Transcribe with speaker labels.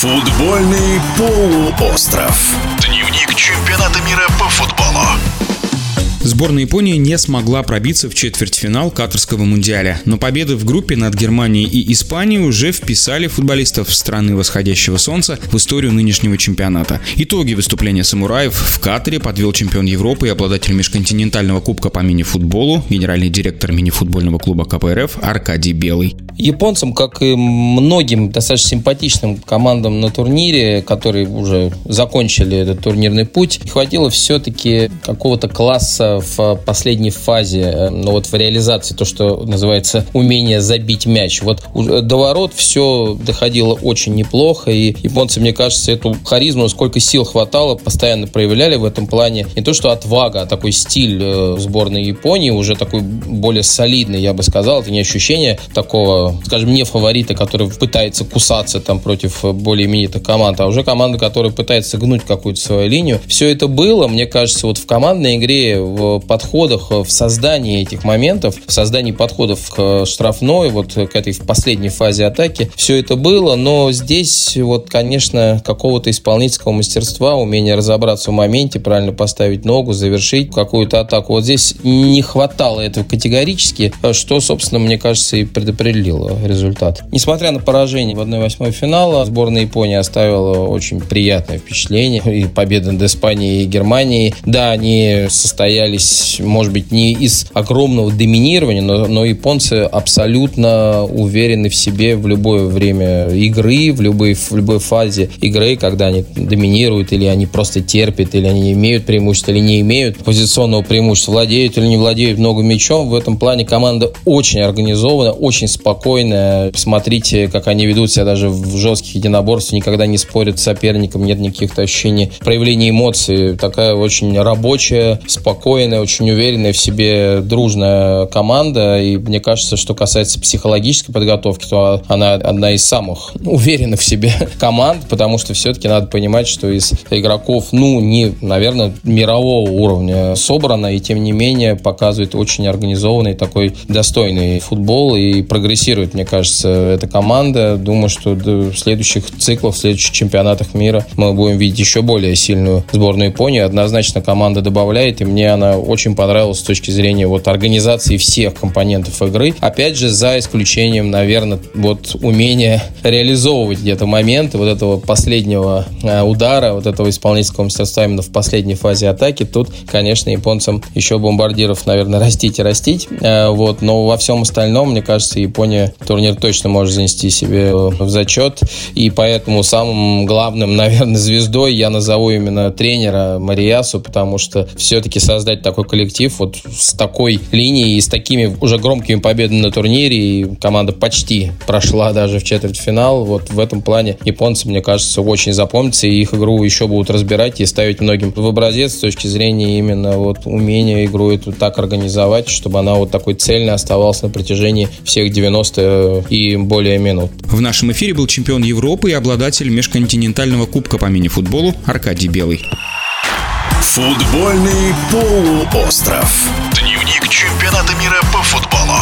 Speaker 1: Футбольный полуостров. Дневник чемпионата мира по футболу.
Speaker 2: Сборная Японии не смогла пробиться в четвертьфинал Катарского мундиаля, но победы в группе над Германией и Испанией уже вписали футболистов страны восходящего солнца в историю нынешнего чемпионата. Итоги выступления самураев в Катаре подвел чемпион Европы и обладатель межконтинентального кубка по мини-футболу, генеральный директор мини-футбольного клуба КПРФ Аркадий Белый.
Speaker 3: Японцам, как и многим достаточно симпатичным командам на турнире, которые уже закончили этот турнирный путь, хватило все-таки какого-то класса в последней фазе, э, ну вот в реализации, то, что называется умение забить мяч. Вот до ворот все доходило очень неплохо, и японцы, мне кажется, эту харизму, сколько сил хватало, постоянно проявляли в этом плане. Не то, что отвага, а такой стиль э, сборной Японии, уже такой более солидный, я бы сказал. Это не ощущение такого, скажем, не фаворита, который пытается кусаться там против более именитых команд, а уже команда, которая пытается гнуть какую-то свою линию. Все это было, мне кажется, вот в командной игре, в подходах, в создании этих моментов, в создании подходов к штрафной, вот к этой последней фазе атаки, все это было, но здесь вот, конечно, какого-то исполнительского мастерства, умения разобраться в моменте, правильно поставить ногу, завершить какую-то атаку. Вот здесь не хватало этого категорически, что, собственно, мне кажется, и предопределило результат. Несмотря на поражение в 1-8 финала, сборная Японии оставила очень приятное впечатление. И победа над Испанией и Германией. Да, они состоялись, может быть, не из огромного доминирования, но, но японцы абсолютно уверены в себе в любое время игры, в любой, в любой фазе игры, когда они доминируют, или они просто терпят, или они имеют преимущество, или не имеют позиционного преимущества, владеют или не владеют много мячом. В этом плане команда очень организована, очень спокойная. Посмотрите, как они ведут себя даже в жестких единоборствах, никогда не спорят с соперником, нет никаких ощущений проявления эмоций. Такая очень рабочая, спокойная, очень уверенная в себе дружная команда. И мне кажется, что касается психологической подготовки, то она одна из самых уверенных в себе команд, потому что все-таки надо понимать, что из игроков, ну, не, наверное, мирового уровня собрано, и тем не менее показывает очень организованный такой достойный футбол и прогрессирует, мне кажется, эта команда. Думаю, что в следующих циклах, в следующих чемпионатах мира мы будем видеть еще более сильную сборную Японии. Однозначно команда добавляет, и мне она очень понравилась с точки зрения вот организации всех компонентов игры. Опять же, за исключением, наверное, вот умения реализовывать где-то моменты вот этого последнего э, удара, вот этого исполнительского мастерства именно в последней фазе атаки. Тут, конечно, японцам еще бомбардиров, наверное, растить и растить. Э, вот, но во всем остальном, мне кажется, Япония турнир точно может занести себе в зачет. И поэтому самым главным, наверное, звездой я назову именно тренера Мариасу, потому что все-таки создать такой коллектив вот с такой линией и с такими уже громкими победами на турнире, и команда почти прошла даже в четвертьфинал. Вот в этом плане японцы, мне кажется, очень запомнятся, и их игру еще будут разбирать и ставить многим в образец с точки зрения именно вот умения игру эту так организовать, чтобы она вот такой цельной оставалась на протяжении всех 90 и более минут.
Speaker 2: В нашем эфире был чемпион Европы и обладатель межконтинентального кубка по мини-футболу Аркадий Белый.
Speaker 1: Футбольный полуостров. Дневник чемпионата мира по футболу.